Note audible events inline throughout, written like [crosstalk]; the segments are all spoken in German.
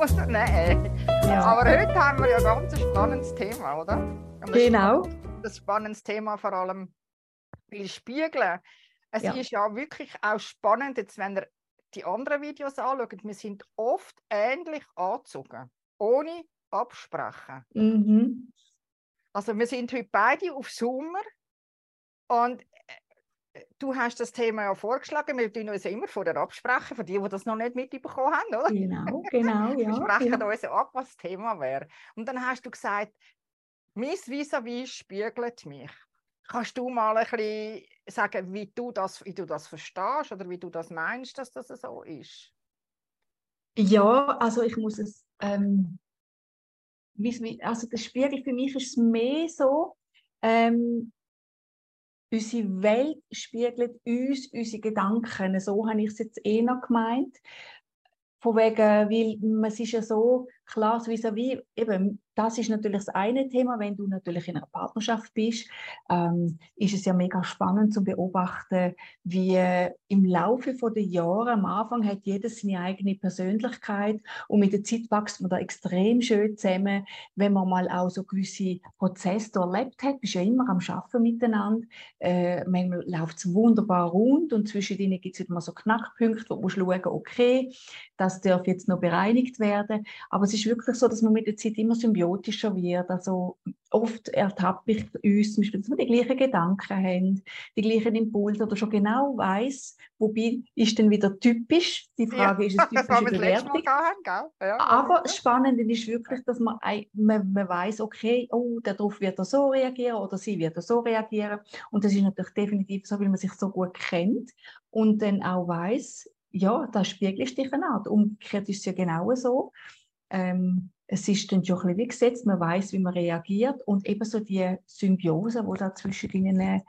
Nein. Ja. Aber heute haben wir ja ein ganz spannendes Thema, oder? Ein genau. Das spannendes Thema vor allem will spiegeln. Es ja. ist ja wirklich auch spannend, jetzt, wenn ihr die anderen Videos anschaut, wir sind oft ähnlich angezogen, ohne absprechen. Mhm. Also wir sind heute beide auf Sommer und du hast das Thema ja vorgeschlagen, wir tun uns immer vorher absprechen, für die, die das noch nicht mitbekommen haben, oder? Genau, [laughs] genau, ja. Wir sprechen ja. uns ab, was das Thema wäre. Und dann hast du gesagt, mein vis-à-vis spiegelt mich. Kannst du mal ein bisschen sagen, wie du das, wie du das verstehst oder wie du das meinst, dass das so ist? Ja, also ich muss es, ähm, also das Spiegel für mich ist es mehr so, ähm, unsere Welt spiegelt uns unsere Gedanken. So habe ich es jetzt eh noch gemeint. Von wegen, weil es ist ja so klar, vis-à-vis, eben, das ist natürlich das eine Thema, wenn du natürlich in einer Partnerschaft bist, ähm, ist es ja mega spannend zu beobachten, wie im Laufe der Jahre, am Anfang hat jeder seine eigene Persönlichkeit und mit der Zeit wächst man da extrem schön zusammen, wenn man mal auch so gewisse Prozesse erlebt hat, bist ja immer am Schaffen miteinander, äh, manchmal läuft es wunderbar rund und zwischen denen gibt es immer so Knackpunkte, wo du schauen okay, das darf jetzt noch bereinigt werden, aber es ist wirklich so, dass man mit der Zeit immer symbiotischer wird. Also oft ertappe ich uns, zum Beispiel, dass wir die gleichen Gedanken haben, die gleichen Impulse oder schon genau weiß, wobei ist denn wieder typisch. Die Frage ja, ist es typische Bewertung. [laughs] Haben, ja, Aber das Spannende ist wirklich, dass man, man, man weiß, okay, oh, darauf wird er so reagieren oder sie wird er so reagieren. Und das ist natürlich definitiv so, weil man sich so gut kennt und dann auch weiß, ja, da spiegelst dich an. Umgekehrt ist es ja genau so ähm, es ist dann schon ein bisschen wie gesetzt, man weiß, wie man reagiert und ebenso die Symbiose, die da zwischen ihnen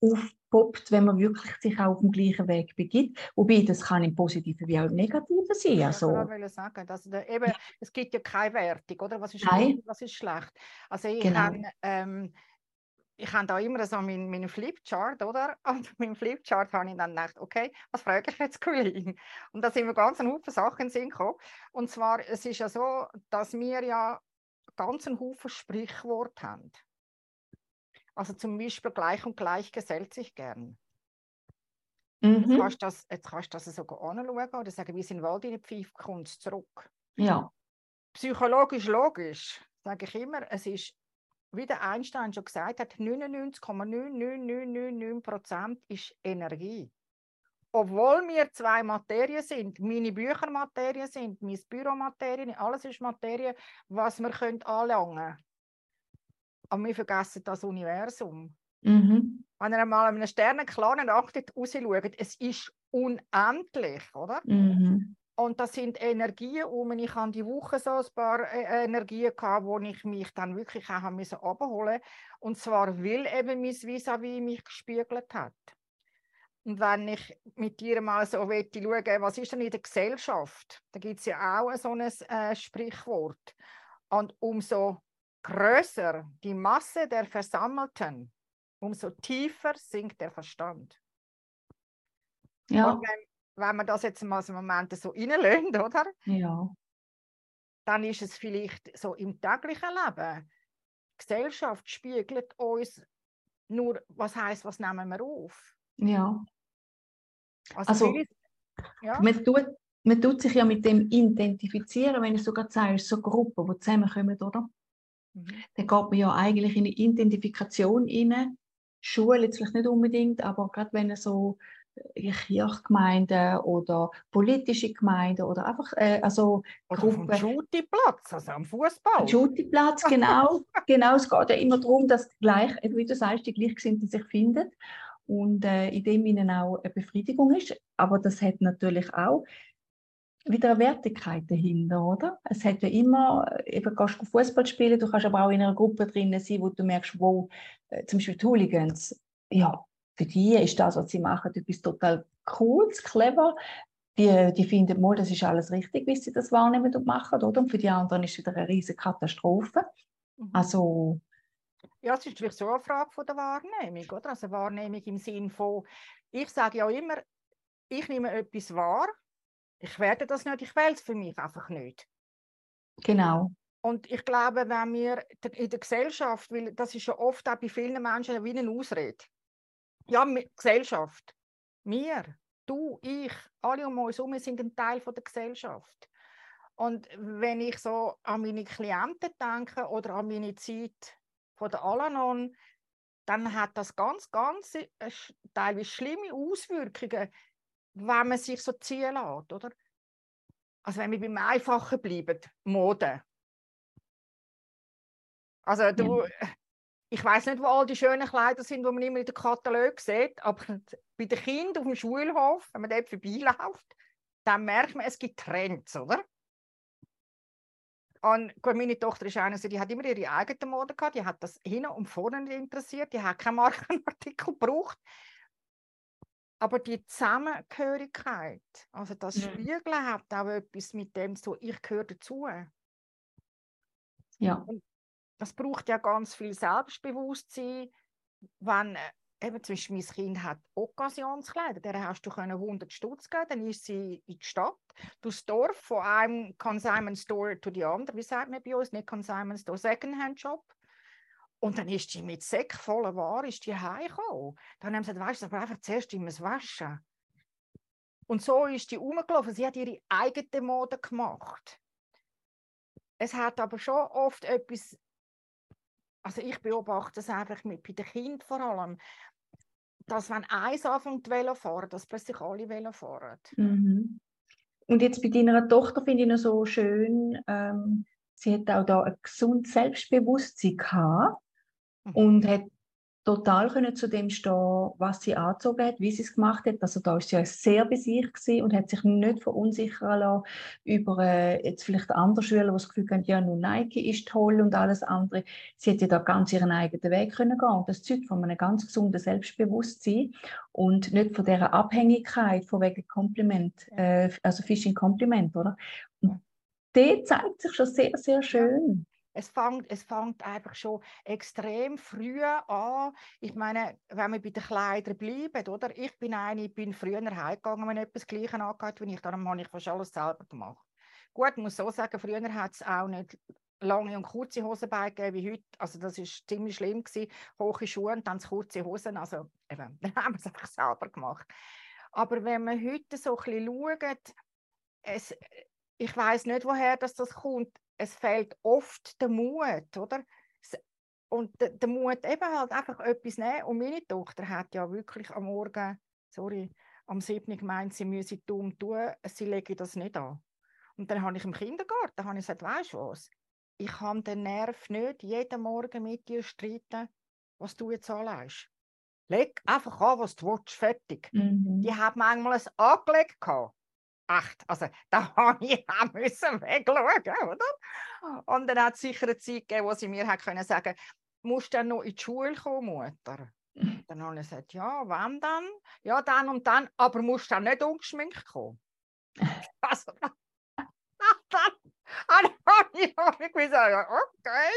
aufpoppt, wenn man wirklich sich auch auf dem gleichen Weg begibt. Wobei, das kann im Positiven wie auch im Negativen sein. Also, ich wollte sagen, dass da eben, es gibt ja keine Wertung, oder? Was ist gut, was ist schlecht? Also ich genau. habe ähm, ich habe da immer so meinen, meinen Flipchart, oder? [laughs] Und mit dem Flipchart habe ich dann gedacht, okay, was frage ich jetzt [laughs] Colleen? Und da sind mir ganz ein Haufen Sachen in Sinn gekommen. Und zwar, es ist ja so, dass wir ja ganz einen Haufen Sprichwort haben. Also zum Beispiel gleich und gleich gesellt sich gern. Mhm. Jetzt, kannst du das, jetzt kannst du das sogar anschauen oder sagen, wie sind Wald in die Pfeife, zurück. Ja. Psychologisch logisch, sage ich immer, es ist wie der Einstein schon gesagt hat, 99,99999% ist Energie. Obwohl wir zwei Materien sind, meine Bücher Materie sind, mein Büro Materie, alles ist Materie, was wir können anlangen können. Aber wir vergessen das Universum. Mhm. Wenn ihr mal an einem Sternenklaren achtet, rausschaut, es ist unendlich, oder? Mhm. Und das sind Energien um. Ich hatte die Woche so ein paar äh, Energien, gehabt, wo ich mich dann wirklich auch abholen musste. Und zwar, weil eben mein Vis-à-vis mich gespiegelt hat. Und wenn ich mit dir mal so schauen was ist denn in der Gesellschaft? Da gibt es ja auch so ein äh, Sprichwort. Und umso größer die Masse der Versammelten, umso tiefer sinkt der Verstand. Ja. Und wenn, wenn man das jetzt mal so Momente so reinlöhnt, [laughs] oder? Ja. Dann ist es vielleicht so im täglichen Leben. Die Gesellschaft spiegelt uns nur, was heißt, was nehmen wir auf? Ja. Also, also ja. Man, tut, man tut sich ja mit dem identifizieren, wenn ich sogar sage, so Gruppen, die zusammenkommen, oder? Mhm. Dann geht man ja eigentlich in eine Identifikation rein. Schule jetzt vielleicht nicht unbedingt, aber gerade wenn so Kirchgemeinden oder politische Gemeinden oder einfach äh, also oder Gruppen. Schutiplatz, also am Fußball. Schutiplatz, genau. [laughs] genau, es geht ja immer darum, dass gleich, wie du sagst, die Gleichgesinnten sich finden und äh, in dem ihnen auch eine Befriedigung ist. Aber das hat natürlich auch wieder eine Wertigkeit dahinter, oder? Es hat ja immer, eben kannst du Fußball spielen, du kannst aber auch in einer Gruppe drinnen sein, wo du merkst, wo äh, zum Beispiel die Hooligans, ja, für die ist das, was sie machen, etwas total Cooles, clever. Die, die finden mal, das ist alles richtig, wie sie das wahrnehmen und machen, oder? Und für die anderen ist es wieder eine riesige Katastrophe. Mhm. Also ja, es ist natürlich so eine Frage von der Wahrnehmung, oder? Also Wahrnehmung im Sinn von, ich sage ja immer, ich nehme etwas wahr, ich werde das nicht, ich wähle es für mich einfach nicht. Genau. Und ich glaube, wenn wir in der Gesellschaft, weil das ist ja oft auch bei vielen Menschen wie eine Ausrede. Ja, Gesellschaft. Wir, du, ich, alle um uns herum sind ein Teil von der Gesellschaft. Und wenn ich so an meine Klienten denke oder an meine Zeit von der Alanon, dann hat das ganz, ganz äh, teilweise schlimme Auswirkungen, wenn man sich so ziehen lässt, oder? Also wenn wir beim Einfachen bleiben, Mode. Also du, ja. Ich weiß nicht, wo all die schönen Kleider sind, die man immer in den Katalog sieht, aber [laughs] bei den Kindern auf dem Schulhof, wenn man dort vorbeiläuft, dann merkt man, es gibt Trends, oder? Und gut, meine Tochter ist eine, die hat immer ihre eigene Mode gehabt, die hat das hinten und vorne nicht interessiert, die hat keinen [laughs] Markenartikel gebraucht. Aber die Zusammengehörigkeit, also das mhm. Spiegeln hat auch etwas mit dem so, ich gehöre dazu. Ja. Und das braucht ja ganz viel Selbstbewusstsein, wenn äh, eben zum Beispiel mein Kind hat Occasionskleider, der hast du 100 Stutz geben, dann ist sie in die Stadt, durchs Dorf, von einem Consignment Store zu die anderen, wie sagt man bei uns, nicht Consignment Store, Secondhand Shop. Und dann ist sie mit Säck voller Ware ist die heimgekommen. Dann haben sie gesagt, weißt du, aber einfach zuerst immer waschen. Und so ist die rumgelaufen. Sie hat ihre eigene Mode gemacht. Es hat aber schon oft etwas, also ich beobachte es einfach mit, bei den Kindern vor allem, dass wenn eins anfängt Velo fahren, dass plötzlich alle Velo fahren. Mhm. Und jetzt bei deiner Tochter finde ich noch so schön, ähm, sie hat auch da ein gesundes Selbstbewusstsein gehabt und hat total können zu dem stehen, was sie angezogen hat, wie sie es gemacht hat. Also da ist sie ja sehr bei sich und hat sich nicht verunsichern lassen über äh, jetzt vielleicht andere Schüler, die das Gefühl haben, ja, nur Nike ist toll und alles andere. Sie hätte ja da ganz ihren eigenen Weg können gehen und das zeugt von einem ganz gesunden Selbstbewusstsein und nicht von dieser Abhängigkeit von wegen Kompliment, äh, also Fishing Kompliment, oder? Und der zeigt sich schon sehr, sehr schön. Es fängt, es fängt einfach schon extrem früh an. Ich meine, wenn wir bei den Kleidern bleiben, oder? Ich bin eine, ich bin früher heimgegangen, wenn etwas Gleiches angeht wie ich. Darum habe ich fast alles selber gemacht. Gut, ich muss so sagen, früher hat es auch nicht lange und kurze Hosenbeine gegeben wie heute. Also das ist ziemlich schlimm gewesen. Hohe Schuhe und dann kurze Hosen. Also eben, [laughs] dann haben wir es einfach selber gemacht. Aber wenn man heute so ein bisschen schaut, es, ich weiß nicht, woher das, das kommt es fehlt oft der Mut, oder? Und der, der Mut eben halt einfach etwas nehmen. Und meine Tochter hat ja wirklich am Morgen, sorry, am 7. gemeint, sie müsse dumm tun, sie lege das nicht an. Und dann habe ich im Kindergarten habe ich gesagt, weißt du was, ich habe den Nerv nicht, jeden Morgen mit dir streiten, was du jetzt anlegst. Leg einfach an, was du willst, fertig. Mhm. Die hat manchmal ein angelegt gehabt echt, also da [laughs] habe ich auch müssen wegschauen, oder? Und dann hat es sicher eine Zeit gegeben, wo sie mir hat können sagen, musst du dann noch in die Schule kommen, Mutter? Dann habe ich gesagt, ja, wann dann? Ja, dann und dann, aber musst du dann nicht ungeschminkt kommen. [laughs] Also, [laughs] dann habe ich gesagt, okay.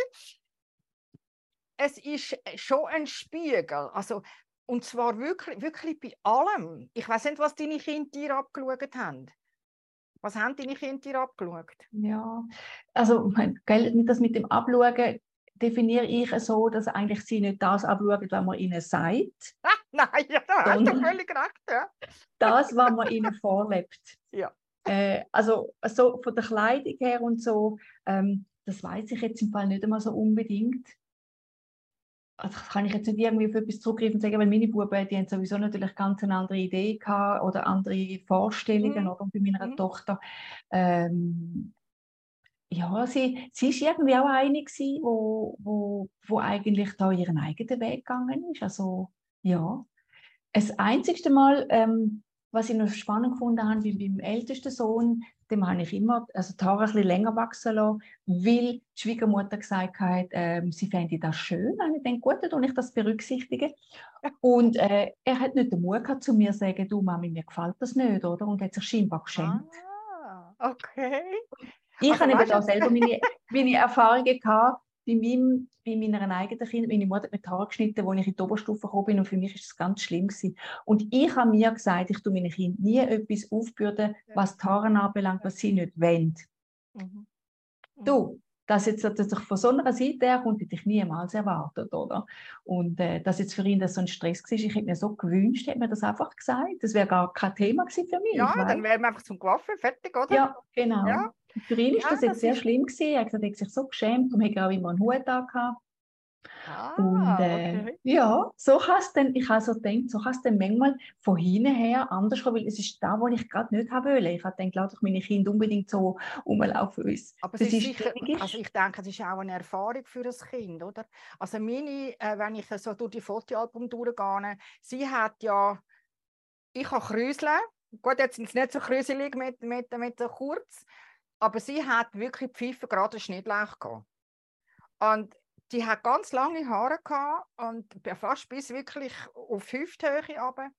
Es ist schon ein Spiegel. Also, und zwar wirklich, wirklich bei allem. Ich weiß nicht, was deine Kinder dir abgeschaut haben. Was haben deine Kinder dir abgeschaut? Ja, also gell, das mit dem Abschauen definiere ich so, dass eigentlich sie nicht das abschauen, was man ihnen sagt. [laughs] Ah, nein, ja, da hast du völlig recht. Ja. Das, was man ihnen vorlebt. [laughs] Ja. Äh, also so von der Kleidung her und so, ähm, das weiß ich jetzt im Fall nicht einmal so unbedingt also kann ich jetzt nicht irgendwie auf etwas zurückgreifen und sagen, weil meine Buben, die haben sowieso natürlich ganz eine andere Idee gehabt oder andere Vorstellungen, mhm. oder bei meiner mhm. Tochter. Ähm, ja, sie, sie ist irgendwie auch eine gewesen, wo, wo, wo eigentlich da ihren eigenen Weg gegangen ist. Also, ja. Das einzigste Mal, ähm, was ich noch spannend gefunden habe, bei meinem ältesten Sohn, dem habe ich immer also die Haare ein bisschen länger wachsen lassen, weil die Schwiegermutter gesagt hat, ähm, sie fände das schön. Und ich denke, gut, dann ich das berücksichtige. [laughs] Und äh, er hat nicht den Mut gehabt, zu mir zu sagen, du Mami, mir gefällt das nicht, oder? Und hat sich scheinbar geschenkt. Ah, okay. Ich also, habe eben da selber meine, meine Erfahrungen gehabt, bei, meinem, bei meiner eigenen Kind, meine Mutter hat mir die Haare geschnitten, als ich in die Oberstufe gekommen bin und für mich war das ganz schlimm gewesen. Und ich habe mir gesagt, ich tue meinen Kind nie etwas aufbürden, was die Haare anbelangt, was sie nicht wollen. Mhm. Du, dass jetzt dass ich von so einer Seite her kommt, hätte ich niemals erwartet, oder? Und äh, dass jetzt für ihn das so ein Stress war, ich hätte mir so gewünscht, hätte mir das einfach gesagt. Das wäre gar kein Thema gewesen für mich. Ja, dann wären wir einfach zum Coiffeur, fertig, oder? Ja, genau. Ja. Für ihn ist Ja, das jetzt das sehr ist- schlimm gewesen. Er hat gesagt, er hat sich so geschämt, darum hat auch immer einen Hut angehabt. Ah, Und äh, okay. ja, so kann es dann, ich habe so gedacht, so kann es dann manchmal von hinten her anders kommen, weil es ist da, wo ich gerade nicht haben wollte. Ich habe gedacht, lass doch meine Kinder unbedingt so rumlaufen uns. Aber es Das ist ist sicher, ist. also ich denke, es ist auch eine Erfahrung für ein Kind, oder? Also meine, äh, wenn ich so durch die Fotoalbum durchgehe, sie hat ja, ich habe Krüsle, gut, jetzt sind es nicht so krüselig mit, mit, mit so kurz, aber sie hat wirklich Pfeife gerade Schnittlauch gehabt. Und die hat ganz lange Haare gehabt und fast bis wirklich auf Hüfthöhe runter.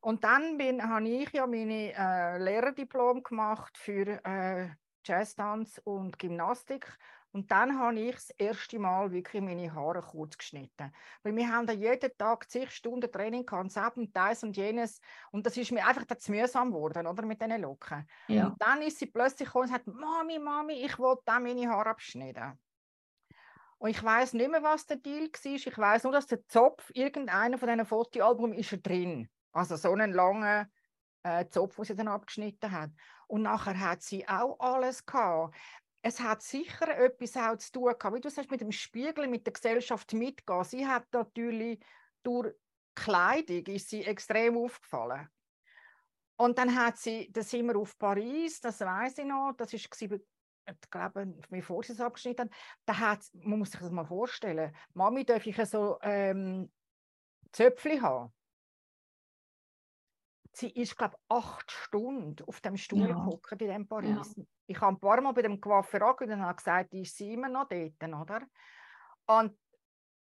Und dann bin, habe ich ja meine äh, Lehrerdiplom gemacht für äh, Jazztanz und Gymnastik. Und dann habe ich das erste Mal wirklich meine Haare kurz geschnitten. Weil wir haben da jeden Tag zig Stunden Training gehabt, und das und jenes. Und das ist mir einfach zu mühsam geworden, oder, mit diesen Locken. Ja. Und dann ist sie plötzlich gekommen und sagt, Mami, Mami, ich will da meine Haare abschneiden. Und ich weiß nicht mehr, was der Deal war. Ich weiß nur, dass der Zopf, irgendeiner von diesen Fotoalbum ist er drin. Also so einen langen äh, Zopf, den sie dann abgeschnitten hat. Und nachher hat sie auch alles gehabt. Es hat sicher etwas auch zu tun gehabt, wie du sagst, mit dem Spiegel, mit der Gesellschaft mitgehen. Sie hat natürlich durch Kleidung ist sie extrem aufgefallen. Und dann hat sie, da sind wir auf Paris, das weiß ich noch, das ist gewesen, ich glaube, bevor sie es abgeschnitten hat, da hat, man muss sich das mal vorstellen, Mami, darf ich so ähm, Zöpfchen haben? Sie ist, glaube ich, acht Stunden auf dem Stuhl Ja. gehockt in dem Paris. Ich habe ein paar Mal bei dem Coiffeur angerufen und habe gesagt, ist sie immer noch dort, oder? Und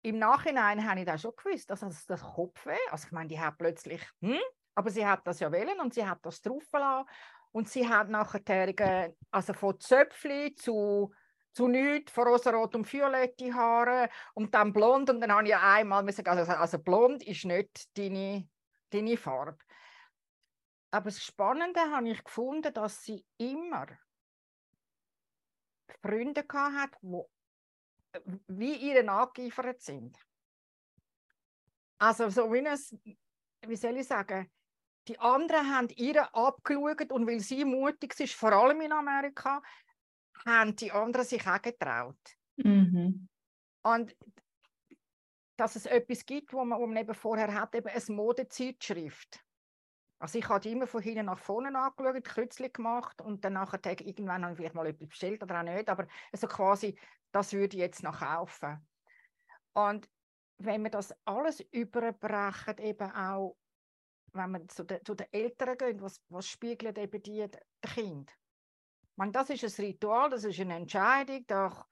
im Nachhinein habe ich das schon gewusst, dass das, das Kopfweh, also ich meine, die hat plötzlich, hm? aber sie hat das ja wählen und sie hat das drauf gelassen und sie hat nachher, also von Zöpfli zu zu nichts, von rosarot und violette Haare und dann blond und dann habe ich einmal müssen, also, also blond ist nicht deine, deine Farbe. Aber das Spannende habe ich gefunden, dass sie immer Freunde hat, wo wie ihre angeeifert sind. Also so wie es, wie soll ich sagen, die anderen haben ihre abgeschaut und weil sie mutig ist, vor allem in Amerika, haben die anderen sich auch getraut. Mhm. Und dass es etwas gibt, wo man, wo man eben vorher hat, eben eine Modezeitschrift. Also ich habe die immer von hinten nach vorne angeschaut, Kürzli gemacht und dann nachher irgendwann habe ich vielleicht mal etwas bestellt oder auch nicht, aber also quasi, das würde ich jetzt noch kaufen. Und wenn wir das alles überbrechen, eben auch, wenn wir zu, den- zu den Eltern gehen, was, was spiegeln eben die den Kind? Meine, das ist ein Ritual, das ist eine Entscheidung, doch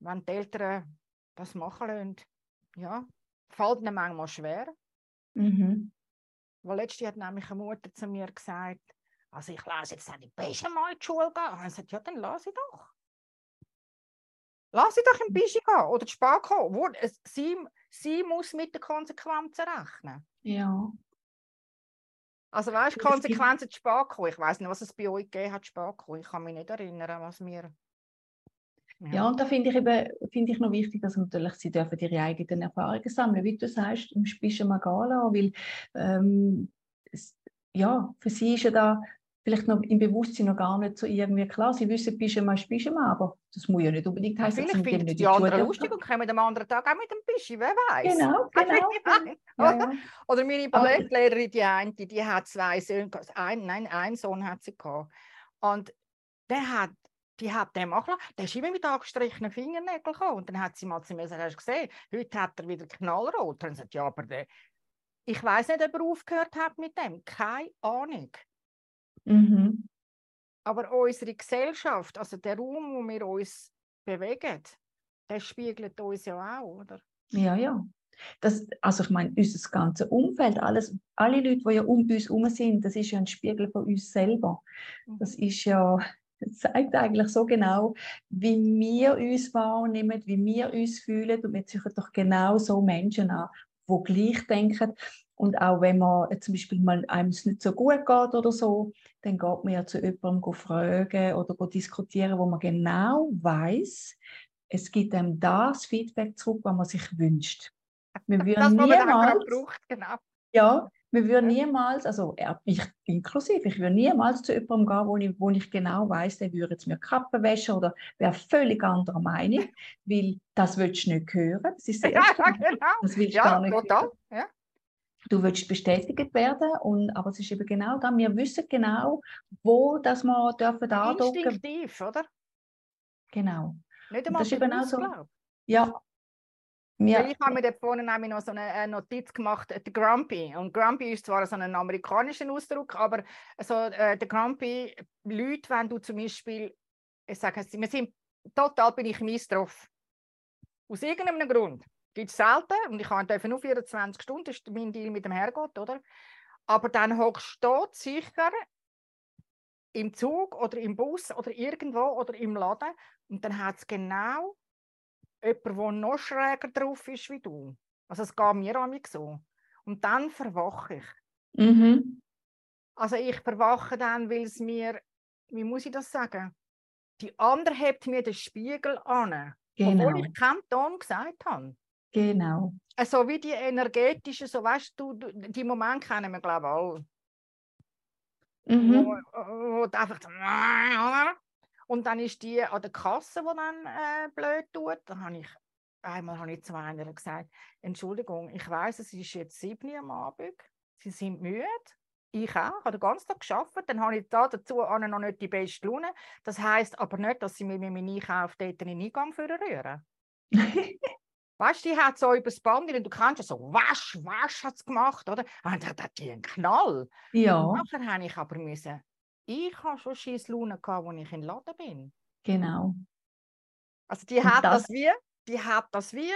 wenn die Eltern das machen lassen, ja, fällt ihnen manchmal schwer. Mhm. Weil letztens hat nämlich eine Mutter zu mir gesagt, also ich lasse jetzt nicht besser mal in die Schule gehen. Und ich gesagt, ja, dann lass ich doch. Lass ich doch im Bischi gehen oder spät kommen. Es- Sie, sie muss mit den Konsequenzen rechnen. Ja. Also weißt du, Konsequenzen kommen. Ich weiß nicht, was es bei euch gegeben hat, kommen. Ich kann mich nicht erinnern, was wir... Ja, und da finde ich eben finde ich noch wichtig, dass natürlich sie dürfen ihre eigenen Erfahrungen sammeln, wie du sagst, im Spischen lassen, weil ähm, es, ja, für sie ist ja da vielleicht noch im Bewusstsein noch gar nicht so irgendwie klar. Sie wissen, Pischen mal, Spischen mal, aber das muss ja nicht unbedingt heißen, dass sie nicht die die anderen lustig und kommen am anderen Tag auch mit dem Bischi, wer weiß. Genau, genau. [laughs] Ja, ja. Oder meine Ballettlehrerin, die eine, die, hat zwei Söhne, gehabt. ein, nein, einen Sohn hat sie gehabt. Und der hat, die hat dem auch, der ist immer mit angestrichenen Fingernägeln gekommen. Und dann hat sie mal zu mir gesagt, hast du gesehen, heute hat er wieder knallrot. Und dann sagt ja, aber der, ich weiß nicht, ob er aufgehört hat mit dem. Keine Ahnung. Mhm. Aber unsere Gesellschaft, also der Raum, wo wir uns bewegen, der spiegelt uns ja auch, oder? Ja, ja. Das, also ich meine, unser ganzes Umfeld, alles, alle Leute, die ja um uns herum sind, das ist ja ein Spiegel von uns selber. Das ist ja, das zeigt eigentlich so genau, wie wir uns wahrnehmen, wie wir uns fühlen. Und wir ziehen doch genau so Menschen an, die gleich denken. Und auch wenn man zum Beispiel mal einem es nicht so gut geht oder so, dann geht man ja zu jemandem fragen oder diskutieren, wo man genau weiß, es gibt einem das Feedback zurück, was man sich wünscht. Wir würden das, niemals, braucht, genau. Ja, wir würden niemals, also ich inklusive, ich würde niemals zu jemandem gehen, wo ich, wo ich genau weiß, der würde jetzt mir Kappen waschen oder wäre völlig anderer Meinung, [laughs] weil das willst du nicht hören. Das ist sehr ja, genau. Das willst du ja, gar nicht total. Ja. Du willst bestätigt werden, und, aber es ist eben genau da. Wir wissen genau, wo das wir dürfen andocken. Instinktiv, oder? Genau. Nicht einmal das ist eben auch so, Ja, ja. Ich habe mir dort vorne nämlich noch so eine Notiz gemacht, der Grumpy. Und Grumpy ist zwar so ein amerikanischer Ausdruck, aber so, äh, der Grumpy, Leute, wenn du zum Beispiel, ich sage wir sind, total bin ich mies drauf. Aus irgendeinem Grund. Gibt es selten und ich habe nur 24 Stunden, ist mein Deal mit dem Herrgott, oder? Aber dann hockst du sicher im Zug oder im Bus oder irgendwo oder im Laden und dann hat es genau jemand, der noch schräger drauf ist wie du. Also es geht mir an mich so. Und dann verwache ich. Mhm. Also ich verwache dann, weil es mir, wie muss ich das sagen? Die andere hebt mir den Spiegel an, genau. obwohl ich keinen Ton gesagt habe. Genau. Also wie die energetischen, so weißt du, die Momente kennen wir glaube ich alle. Mhm. Wo, wo du einfach und dann ist die an der Kasse, die dann äh, blöd tut. Dann habe ich, einmal habe ich zu einer gesagt, Entschuldigung, ich weiß, es ist jetzt sieben Uhr am Abend, Sie sind müde. Ich auch, ich habe den ganzen Tag gearbeitet, dann habe ich da dazu noch nicht die beste Laune. Das heisst aber nicht, dass sie mir mit meinem Einkauf dort in den Eingang rühren. [laughs] Weißt du, die hat so übers Band, und du kannst ja so, wasch, wasch hat es gemacht, oder? Und dann hat die einen Knall. Ja. Und nachher habe ich aber müssen ich habe schon scheiß Laune gehabt, als ich in Laden bin. Genau. Also die hat das, das, wie, die hat das wie,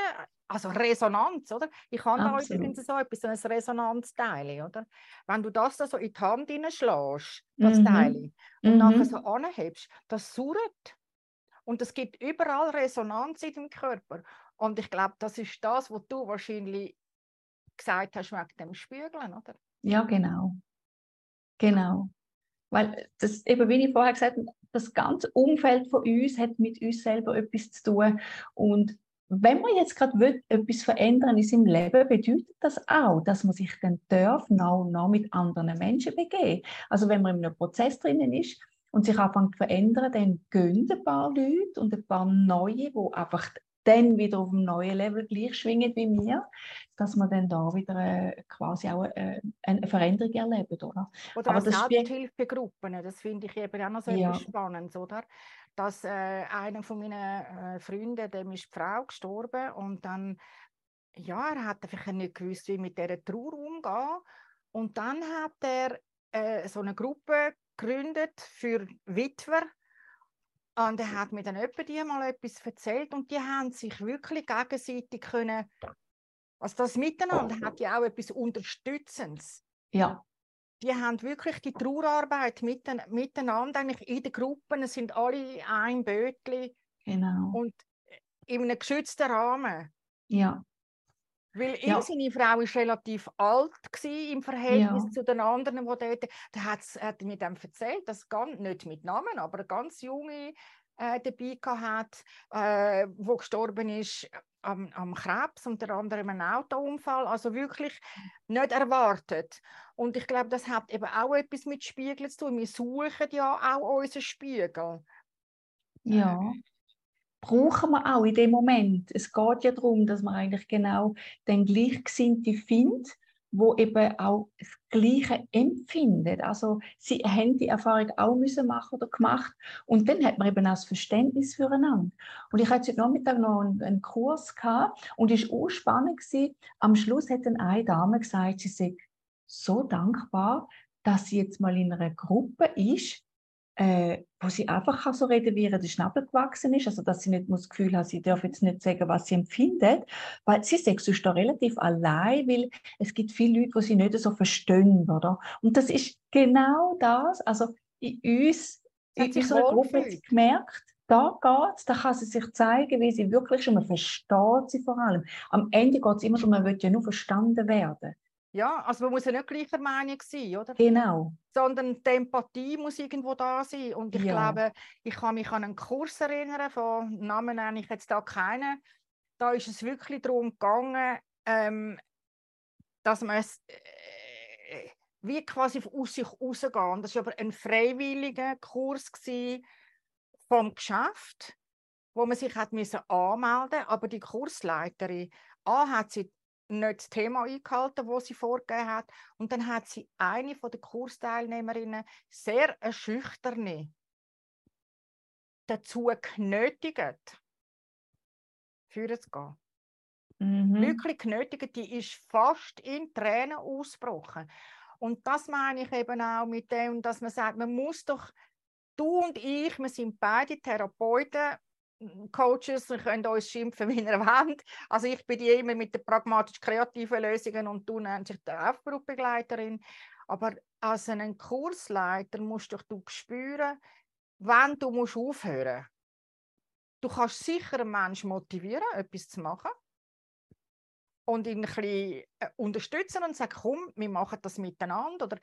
also Resonanz, oder? Ich habe da übrigens so etwas, so ein Resonanzteil, oder? Wenn du das da so in die Hand hineinschlägst, das mhm. Teil, und mhm. nachher so anhebst, das surrt. Und es gibt überall Resonanz in dem Körper. Und ich glaube, das ist das, was du wahrscheinlich gesagt hast wegen dem Spiegeln, oder? Ja, genau. Genau. Weil das, eben wie ich vorher gesagt habe, das ganze Umfeld von uns hat mit uns selber etwas zu tun. Und wenn man jetzt gerade etwas verändern in seinem Leben, bedeutet das auch, dass man sich dann darf, noch, noch mit anderen Menschen begeben. Also wenn man in einem Prozess drinnen ist und sich anfängt zu verändern, dann gehen ein paar Leute und ein paar neue, die einfach dann wieder auf einem neuen Level gleich schwingen wie mir, dass man dann da wieder äh, quasi auch äh, eine Veränderung erlebt, oder? Oder Aber das Selbsthilfegruppen, das finde ich eben auch noch so ja. spannend, oder? Dass äh, einer von meinen äh, Freunden, dem ist die Frau gestorben und dann, ja, er hat einfach nicht gewusst, wie mit dieser Trauer umgehen und dann hat er äh, so eine Gruppe gegründet für Witwer, und er hat mir dann etwa die mal etwas erzählt und die haben sich wirklich gegenseitig können, also das Miteinander hat ja auch etwas Unterstützendes. Ja. Die haben wirklich die Trauerarbeit mitten, miteinander, eigentlich in den Gruppen, es sind alle ein Bötli. Genau. Und in einem geschützten Rahmen. Ja. Weil ja. seine Frau ist relativ alt im Verhältnis ja. zu den anderen, die dort, da hat, hat mir dann erzählt, dass ganz, nicht mit Namen, aber eine ganz junge äh, dabei hat, äh, wo gestorben ist am, am Krebs, unter anderem ein Autounfall, also wirklich nicht erwartet. Und ich glaube, das hat eben auch etwas mit Spiegeln zu tun. Wir suchen ja auch unseren Spiegel. Ja. Brauchen wir auch in dem Moment. Es geht ja darum, dass man eigentlich genau den Gleichgesinnten findet, wo eben auch das Gleiche empfindet. Also sie haben die Erfahrung auch müssen machen oder gemacht und dann hat man eben auch das Verständnis füreinander. Und ich hatte heute Nachmittag noch einen, einen Kurs gehabt und es war auch spannend. Am Schluss hat dann eine Dame gesagt, sie sei so dankbar, dass sie jetzt mal in einer Gruppe ist, äh, wo sie einfach kann so reden, wie ihr der Schnabel gewachsen ist, also dass sie nicht das Gefühl hat, sie darf jetzt nicht sagen, was sie empfindet, weil sie sagt sonst da relativ allein, weil es gibt viele Leute, die sie nicht so verstehen, oder? Und das ist genau das, also in uns, in unserer Gruppe hat sie gemerkt, da geht da kann sie sich zeigen, wie sie wirklich schon, man versteht sie vor allem. Am Ende geht es immer darum, man will ja nur verstanden werden. Ja, also man muss ja nicht gleicher Meinung sein, oder? Genau. Sondern die Empathie muss irgendwo da sein. Und ich Ja. glaube, ich kann mich an einen Kurs erinnern, von Namen nenne ich jetzt da keinen. Da ist es wirklich darum gegangen, ähm, dass man es äh, wie quasi aus sich rausgehen. Das war aber ein freiwilliger Kurs vom Geschäft, wo man sich hat müssen anmelden aber die Kursleiterin A hat sie nicht das Thema eingehalten, das sie vorgegeben hat. Und dann hat sie eine von der Kursteilnehmerinnen, sehr eine schüchterne, dazu genötigt, führen zu gehen. Mhm. Wirklich genötigt, die ist fast in Tränen ausgebrochen. Und das meine ich eben auch mit dem, dass man sagt, man muss doch, du und ich, wir sind beide Therapeuten, Coaches, können uns schimpfen, [laughs] wie ihr wollt. Also ich bin die immer mit den pragmatisch-kreativen Lösungen und du nennst dich die Aufbruchbegleiterin. Aber als einen Kursleiter musst doch du spüren, wann du musst aufhören Du kannst sicher einen Menschen motivieren, etwas zu machen und ihn ein bisschen äh, unterstützen und sagen, komm, wir machen das miteinander. Oder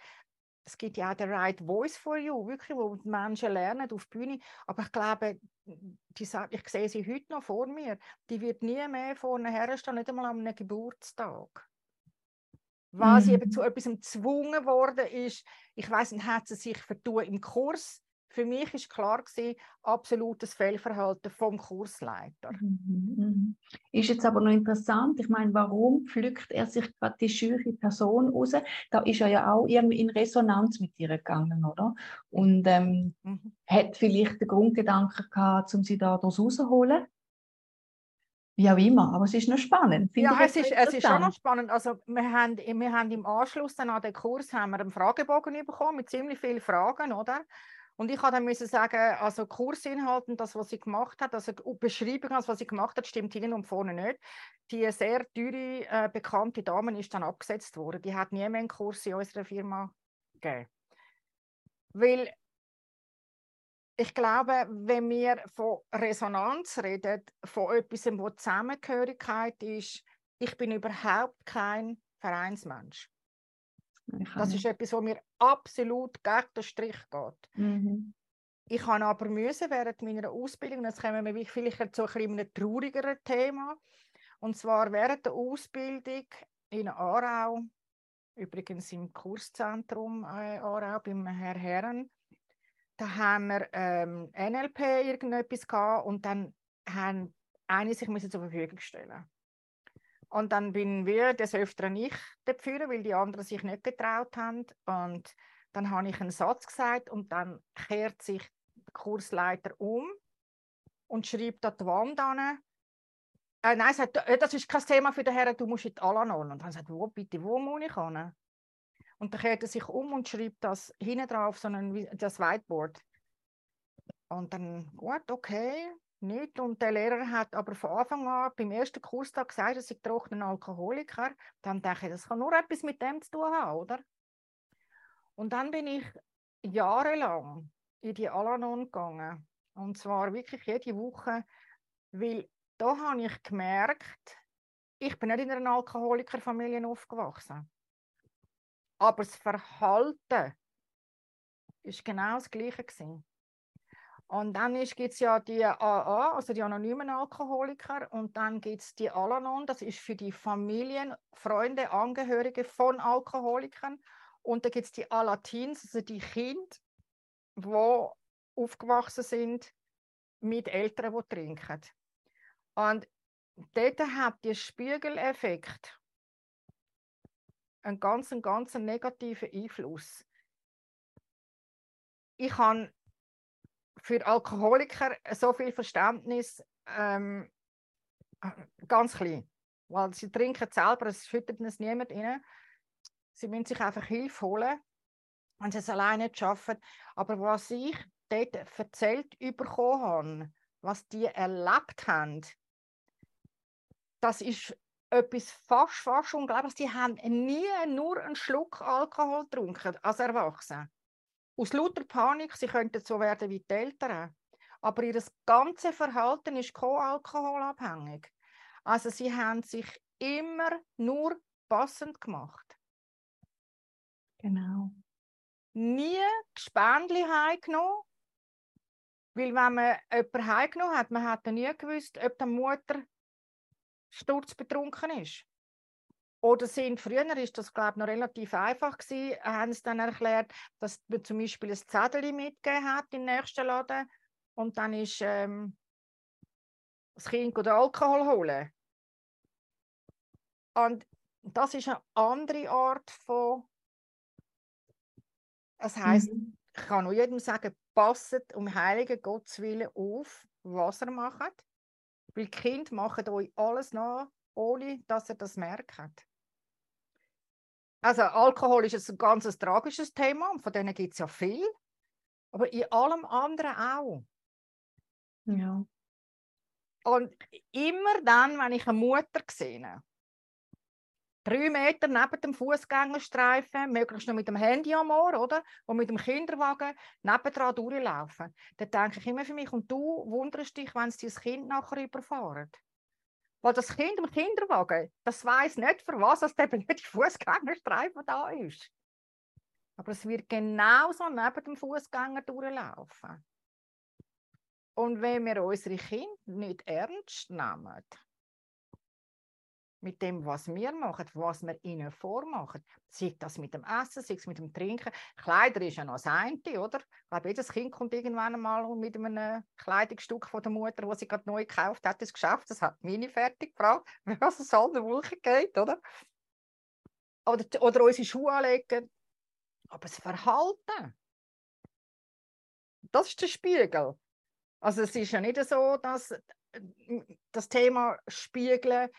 es gibt ja auch den Right Voice for You, wirklich, wo die Menschen lernen auf die Bühne. Aber ich glaube, die, ich sehe sie heute noch vor mir, die wird nie mehr vorne herstehen, nicht einmal an einem Geburtstag. Weil sie eben Mhm. zu etwas gezwungen worden ist. Ich weiß nicht, hat sie sich vertun im Kurs. Für mich ist klar gewesen, absolutes Fehlverhalten vom Kursleiter. Mhm, mhm. Ist jetzt aber noch interessant, ich meine, warum pflückt er sich gerade die schüche Person raus? Da ist er ja auch irgendwie in Resonanz mit ihr gegangen, oder? Und ähm, Mhm. hat vielleicht den Grundgedanken gehabt, um sie da rauszuholen? Wie auch immer, aber es ist noch spannend. finde Ja, es ist, es ist schon noch spannend. Also, wir, haben, wir haben im Anschluss dann an den Kurs haben wir einen Fragebogen bekommen mit ziemlich vielen Fragen, oder? Und ich habe dann sagen, also Kursinhalt und das, was sie gemacht hat, also Beschreibung, also was sie gemacht hat, stimmt hinten und vorne nicht. Die sehr teure, äh, bekannte Dame ist dann abgesetzt worden. Die hat nie mehr einen Kurs in unserer Firma gegeben. Weil ich glaube, wenn wir von Resonanz reden, von etwas, wo Zusammengehörigkeit ist, ich bin überhaupt kein Vereinsmensch. Das ist etwas, wo mir absolut gegen den Strich geht. Mhm. Ich habe aber müssen während meiner Ausbildung, und jetzt kommen wir vielleicht zu ein bisschen einem traurigeren Thema, und zwar während der Ausbildung in Aarau, übrigens im Kurszentrum äh, Aarau beim Herr Herren, da haben wir ähm, NLP irgendetwas gehabt und dann haben eine sich müssen zur Verfügung stellen. Und dann bin wir des Öfteren ich der Führer, weil die anderen sich nicht getraut haben. Und dann habe ich einen Satz gesagt und dann kehrt sich der Kursleiter um und schreibt an die Wand an. Äh, nein, sagt, äh, das ist kein Thema für den Herrn, du musst in die Alanon. Und dann sagt wo bitte, wo muss ich hin? Und dann kehrt er sich um und schreibt das hinten drauf, sondern wie- das Whiteboard. Und dann, gut, okay, nicht. Und der Lehrer hat aber von Anfang an beim ersten Kurstag gesagt, er sei trockener Alkoholiker. Dann dachte ich, das kann nur etwas mit dem zu tun haben, oder? Und dann bin ich jahrelang in die Alanon gegangen. Und zwar wirklich jede Woche, weil da habe ich gemerkt, ich bin nicht in einer Alkoholikerfamilie aufgewachsen. Aber das Verhalten ist genau das Gleiche. Gewesen. Und dann gibt es ja die AA, also die anonymen Alkoholiker, und dann gibt es die Alanon, das ist für die Familien, Freunde, Angehörige von Alkoholikern. Und dann gibt es die Alatins, also die Kinder, die aufgewachsen sind mit Eltern, die trinken. Und dort hat der Spiegeleffekt einen ganz, ganz negativen Einfluss. Ich habe für Alkoholiker so viel Verständnis ähm, ganz klein, weil sie trinken selber, es schüttet es niemand rein. Sie müssen sich einfach Hilfe holen, wenn sie es alleine nicht schaffen. Aber was ich dort erzählt bekommen habe, was die erlebt haben, das ist etwas fast, fast unglaublich. Die haben nie nur einen Schluck Alkohol getrunken als Erwachsene. Aus lauter Panik, sie könnten so werden wie die Eltern. Aber ihr ganzes Verhalten ist alkoholabhängig. Also sie haben sich immer nur passend gemacht. Genau. Nie Gespendli heimgenommen. Weil wenn man jemanden heimgenommen hat, man hat nie gewusst, ob die Mutter sturzbetrunken ist. Oder sind, früher ist das, glaube ich, noch relativ einfach gewesen, haben sie dann erklärt, dass man zum Beispiel ein Zettel mitgegeben hat im nächsten Laden und dann ist ähm, das Kind oder Alkohol holen. Und das ist eine andere Art von. Das heißt, mhm. ich kann nur jedem sagen, passet um heiligen Gottes Willen auf, was er macht. Weil die Kinder machen euch alles nach, ohne dass ihr das merkt. Also Alkohol ist ein ganz tragisches Thema und von denen gibt es ja viel. Aber in allem anderen auch. Ja. Und immer dann, wenn ich eine Mutter sehe, drei Meter neben dem Fußgängerstreifen, möglichst noch mit dem Handy am Ohr, oder? Und mit dem Kinderwagen nebendran durchlaufen. Dann denke ich immer für mich, und du wunderst dich, wenn sie das Kind nachher überfahren. Weil das Kind im Kinderwagen, das weiß nicht, für was es der blöde Fußgängerstreifen da ist. Aber es wird genauso neben dem Fußgänger durchlaufen. Und wenn wir unsere Kinder nicht ernst nehmen, mit dem, was wir machen, was wir ihnen vormachen. Sei das mit dem Essen, sei es mit dem Trinken. Kleider ist ja noch das eine, oder? Ich glaube, jedes Kind kommt irgendwann einmal mit einem Kleidungsstück von der Mutter, das sie gerade neu gekauft hat, ins Geschäft. Das hat meine fertig gefragt, [laughs] was es all der Wolke geht, oder? Oder, oder unsere Schuhe anlegen. Aber das Verhalten, das ist der Spiegel. Also es ist ja nicht so, dass das Thema Spiegeln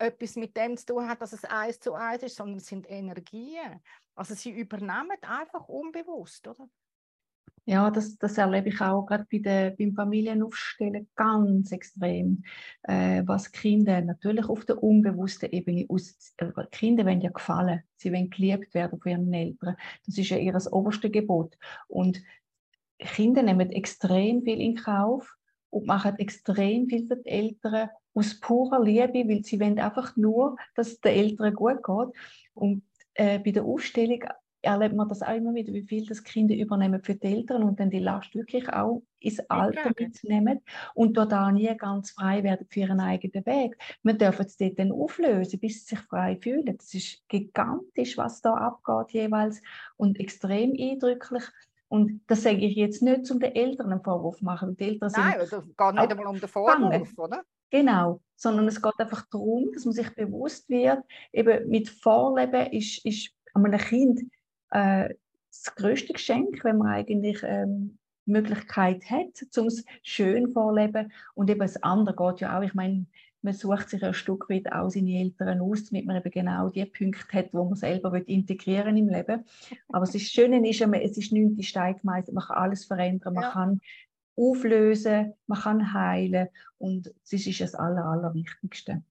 etwas mit dem zu tun hat, dass es eins zu eins ist, sondern es sind Energien. Also sie übernehmen einfach unbewusst, oder? Ja, das, das erlebe ich auch gerade bei der, beim Familienaufstellen ganz extrem, äh, was Kinder natürlich auf der unbewussten Ebene aus. Äh, Kinder wollen ja gefallen, sie wollen geliebt werden von ihren Eltern. Das ist ja ihr oberste Gebot. Und Kinder nehmen extrem viel in Kauf und machen extrem viel für die Eltern aus purer Liebe, weil sie wollen einfach nur, dass es den Eltern gut geht. Und äh, bei der Aufstellung erlebt man das auch immer wieder, wie viel das Kinder übernehmen für die Eltern und dann die Last wirklich auch ins Alter mitnehmen und dort auch nie ganz frei werden für ihren eigenen Weg. Wir dürfen es dort dann auflösen, bis sie sich frei fühlen. Das ist gigantisch, was da abgeht jeweils und extrem eindrücklich. Und das sage ich jetzt nicht, um den Eltern einen Vorwurf zu machen. Die Eltern Nein, es geht nicht einmal um den Vorwurf, oder? Genau, sondern es geht einfach darum, dass man sich bewusst wird, eben mit Vorleben ist, ist einem Kind äh, das größte Geschenk, wenn man eigentlich ähm, Möglichkeit hat, um es schön vorleben. Und eben das andere geht ja auch. Ich meine, man sucht sich ein Stück weit auch seine Eltern aus, damit man eben genau die Punkte hat, wo man selber integrieren im Leben. Aber das Schöne ist, es ist nichts Stein gemeißelt, man kann alles verändern, man ja. kann auflösen, man kann heilen und das ist das Aller, Allerwichtigste.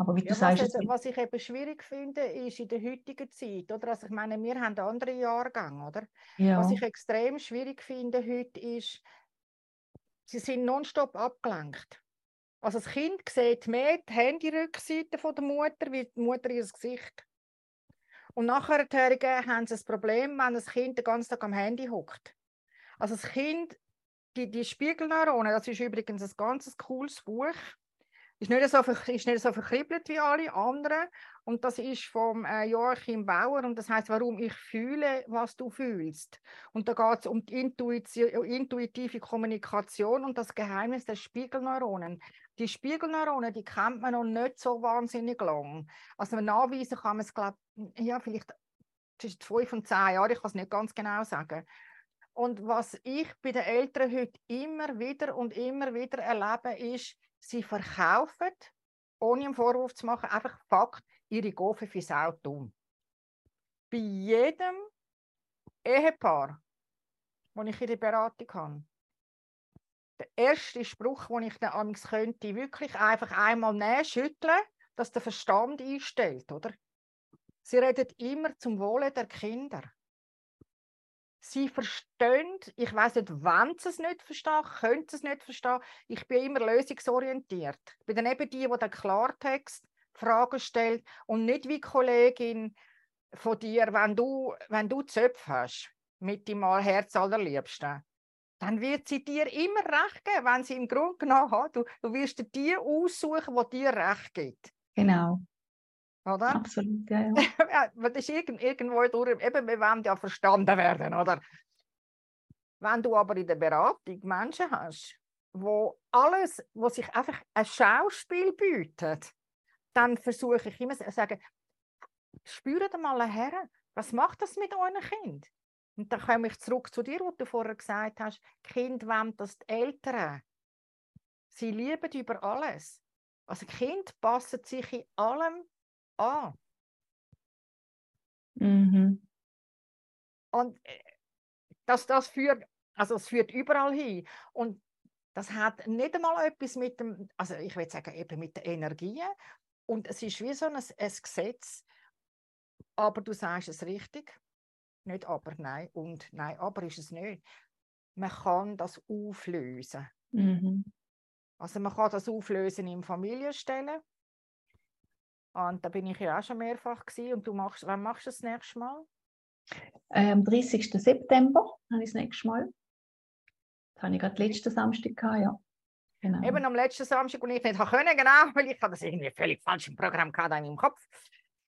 Aber wie du ja, sagst, was, was, ich eben schwierig finde, ist in der heutigen Zeit, oder? Also ich meine, wir haben andere Jahrgänge, oder? Ja. Was ich extrem schwierig finde heute ist, sie sind nonstop abgelenkt. Also das Kind sieht mehr die Handyrückseite von der Mutter, wie die Mutter ihr Gesicht. Und nachher haben sie das Problem, wenn das Kind den ganzen Tag am Handy hockt. Also das Kind die, die Spiegelneuronen, das ist übrigens ein ganz cooles Buch. Ist nicht, so, ist nicht so verkribbelt wie alle anderen. Und das ist vom äh, Joachim Bauer und das heißt, warum ich fühle, was du fühlst. Und da geht es um die intuitive Kommunikation und das Geheimnis der Spiegelneuronen. Die Spiegelneuronen, die kennt man noch nicht so wahnsinnig lang. Also nachweisen kann man es, glaube ja, vielleicht zwischen fünf und zehn Jahren, ich kann es nicht ganz genau sagen. Und was ich bei den Eltern heute immer wieder und immer wieder erlebe, ist, sie verkaufen, ohne einen Vorwurf zu machen, einfach Fakt, ihre Gofe fürs Auto. Bei jedem Ehepaar, wo ich in der Beratung habe, der erste Spruch, den ich dann amigs könnte, wirklich einfach einmal näher schütteln, dass der Verstand einstellt, oder? Sie reden immer zum Wohle der Kinder. Sie verstehen, ich weiß nicht, wann sie es nicht verstehen, können sie es nicht verstehen. Ich bin immer lösungsorientiert. Ich bin dann eben die, die den Klartext Fragen stellt und nicht wie Kollegin von dir, wenn du, wenn du Zöpfe hast mit deinem Herz allerliebsten, dann wird sie dir immer recht geben, wenn sie im Grunde genommen hat. Du, du wirst dir die aussuchen, die dir recht gibt. Genau. Oder? Absolut, ja, ja. [laughs] das ist irgend, irgendwo durch, eben, wir wollen ja verstanden werden, oder? Wenn du aber in der Beratung Menschen hast, wo alles, wo sich einfach ein Schauspiel bietet, dann versuche ich immer zu sagen, spürt mal her, was macht das mit euren Kind? Und dann komme ich zurück zu dir, wo du vorher gesagt hast, Kind wollen das die Eltern. Sie lieben über alles. Also Kind passen sich in allem an. Mhm. Und äh, das, das führt, also es führt überall hin. Und das hat nicht einmal etwas mit dem, also ich würde sagen, eben mit der Energie. Und es ist wie so ein, ein Gesetz, aber du sagst es richtig. Nicht aber, nein. Und nein, aber ist es nicht. Man kann das auflösen. Mhm. Also man kann das auflösen im Familienstellen. Und da bin ich ja auch schon mehrfach gewesen. Und du machst, wann machst du das nächste Mal? Am 30. September habe ich das nächste Mal. Das habe ich gerade letzten Samstag gehabt, ja. Genau. Eben am letzten Samstag, und ich nicht können, genau, weil ich das irgendwie völlig falsch im Programm hatte in meinem Kopf.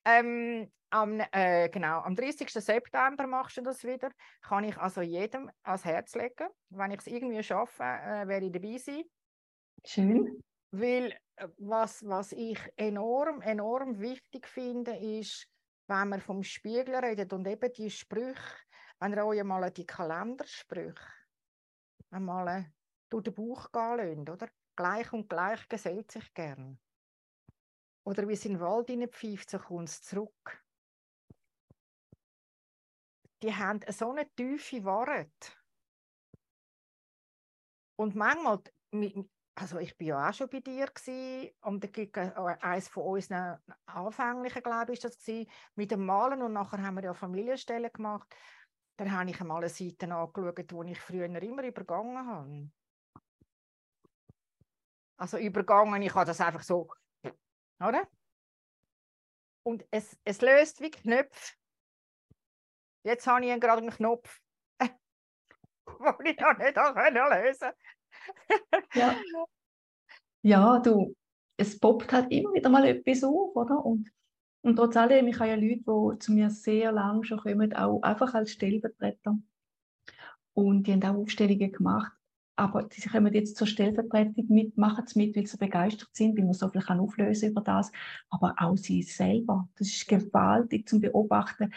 Ähm, am, äh, genau, am 30. September machst du das wieder. Kann ich also jedem ans Herz legen. Wenn ich es irgendwie schaffe, äh, werde ich dabei sein. Schön. Weil äh, was, was ich enorm, enorm wichtig finde, ist, wenn man vom Spiegel redet und eben die Sprüche, wenn ihr euch mal die Kalendersprüche einmal durch den Bauch gehen lasst, oder? Gleich und gleich gesellt sich gern. Oder wie es in den Wald hineinpfeift, so kommt es zurück. Die haben so eine tiefe Wahrheit. Und manchmal, also ich bin ja auch schon bei dir gewesen, und da eines von unseren anfänglichen, glaube ich, das gewesen, mit dem Malen und nachher haben wir ja Familienstellen gemacht. Dann habe ich einmal eine Seite angeschaut, die ich früher immer übergangen habe. Also übergangen, ich habe das einfach so oder? Und es, es löst wie Knöpfe. Jetzt habe ich gerade einen Knopf, [laughs] den ich noch nicht lösen ja. ja, du, es poppt halt immer wieder mal etwas auf, oder? Und, und trotz allem, ich habe ja Leute, die zu mir sehr lange schon kommen, auch einfach als Stellvertreter. Und die haben auch Aufstellungen gemacht aber sie kommen jetzt zur Stellvertretung mit, machen es mit, weil sie begeistert sind, weil man so viel kann auflösen über das, aber auch sie selber. Das ist gewaltig zum Beobachten,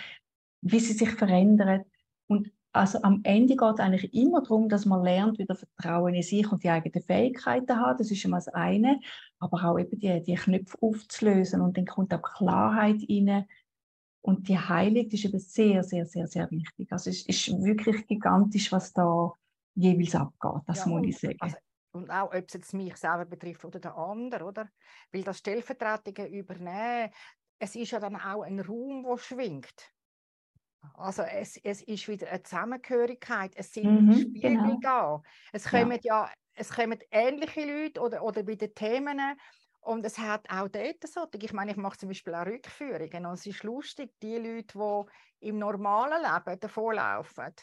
wie sie sich verändern. Und also am Ende geht es eigentlich immer darum, dass man lernt, wieder Vertrauen in sich und die eigenen Fähigkeiten hat. Das ist immer das eine. Aber auch eben die, die Knöpfe aufzulösen und dann kommt auch Klarheit rein. Und die Heilung ist eben sehr, sehr, sehr, sehr wichtig. Also es ist wirklich gigantisch, was da jeweils abgeht, das ja, muss ich sagen. Also, und auch, ob es jetzt mich selber betrifft oder der andere, oder? Weil das Stellvertretungen übernehmen, es ist ja dann auch ein Raum, der schwingt. Also es, es ist wieder eine Zusammengehörigkeit, es sind mhm, Spiegel genau. da. Es kommen ja. ja, es kommen ähnliche Leute oder, oder bei den Themen und es hat auch dort so, ich meine, ich mache zum Beispiel auch Rückführungen und es ist lustig, die Leute, die im normalen Leben davonlaufen,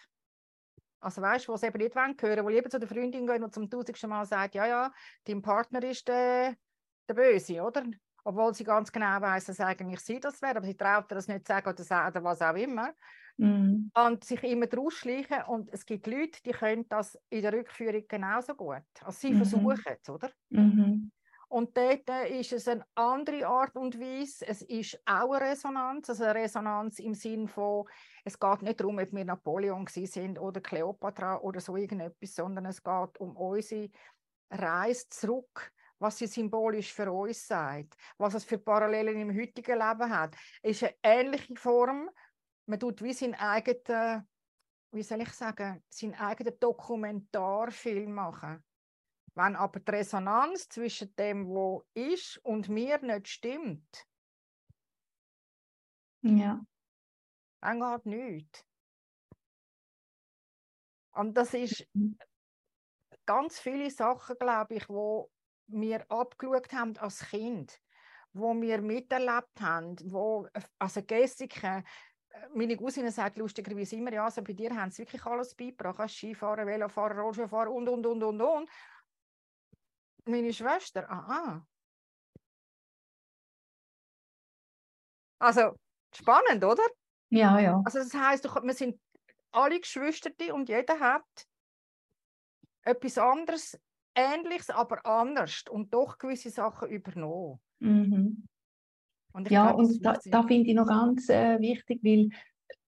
also weißt du, was eben nicht wollen hören, wo lieber zu der Freundin gehen und zum tausendsten Mal sagt, ja, ja, dein Partner ist der, der Böse, oder? Obwohl sie ganz genau weiß, dass eigentlich sie das wäre, aber sie traut das nicht sagen oder sagen oder was auch immer. Mm. Und sich immer draus schleichen. Und es gibt Leute, die können das in der Rückführung genauso gut. Also sie mm -hmm. versuchen es, oder? Mm -hmm. Und dort ist es eine andere Art und Weise. Es ist auch eine Resonanz, also eine Resonanz im Sinn von, es geht nicht darum, ob wir Napoleon sind oder Kleopatra oder so irgendetwas, sondern es geht um unsere Reise zurück, was sie symbolisch für uns sagt, was es für Parallelen im heutigen Leben hat. Es ist eine ähnliche Form. Man tut wie seinen eigenen, wie soll ich sagen, seinen eigenen Dokumentarfilm machen. Wenn aber die Resonanz zwischen dem, wo ist und mir nicht stimmt, ja. dann geht nichts. Und das ist mhm. ganz viele Sachen, glaube ich, wo wir abgeschaut haben als Kind, wo wir miterlebt haben, wo, also Gessiken, meine Cousine sagt lustigerweise immer, ja, also bei dir haben sie wirklich alles beigebracht. Skifahren, Velofahren, Rollschuhfahren und, und, und, und, und. Meine Schwester, aha. Also, spannend, oder? Ja, ja. Also das heißt, wir sind alle Geschwister und jeder hat etwas anderes, Ähnliches, aber anders und doch gewisse Sachen übernommen. Mhm. Und ja, glaube, und da, da finde ich noch ganz äh, wichtig, weil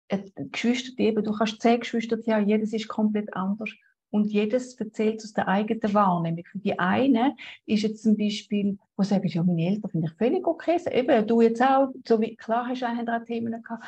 äh, Geschwister, eben, du kannst zehn Geschwister haben, jedes ist komplett anders. Und jedes erzählt aus der eigenen Wahrnehmung. Für die einen ist jetzt zum Beispiel, wo sagen, ja, meine Eltern finde ich völlig okay. Eben, du jetzt auch, so wie, klar hast du auch Themen gehabt.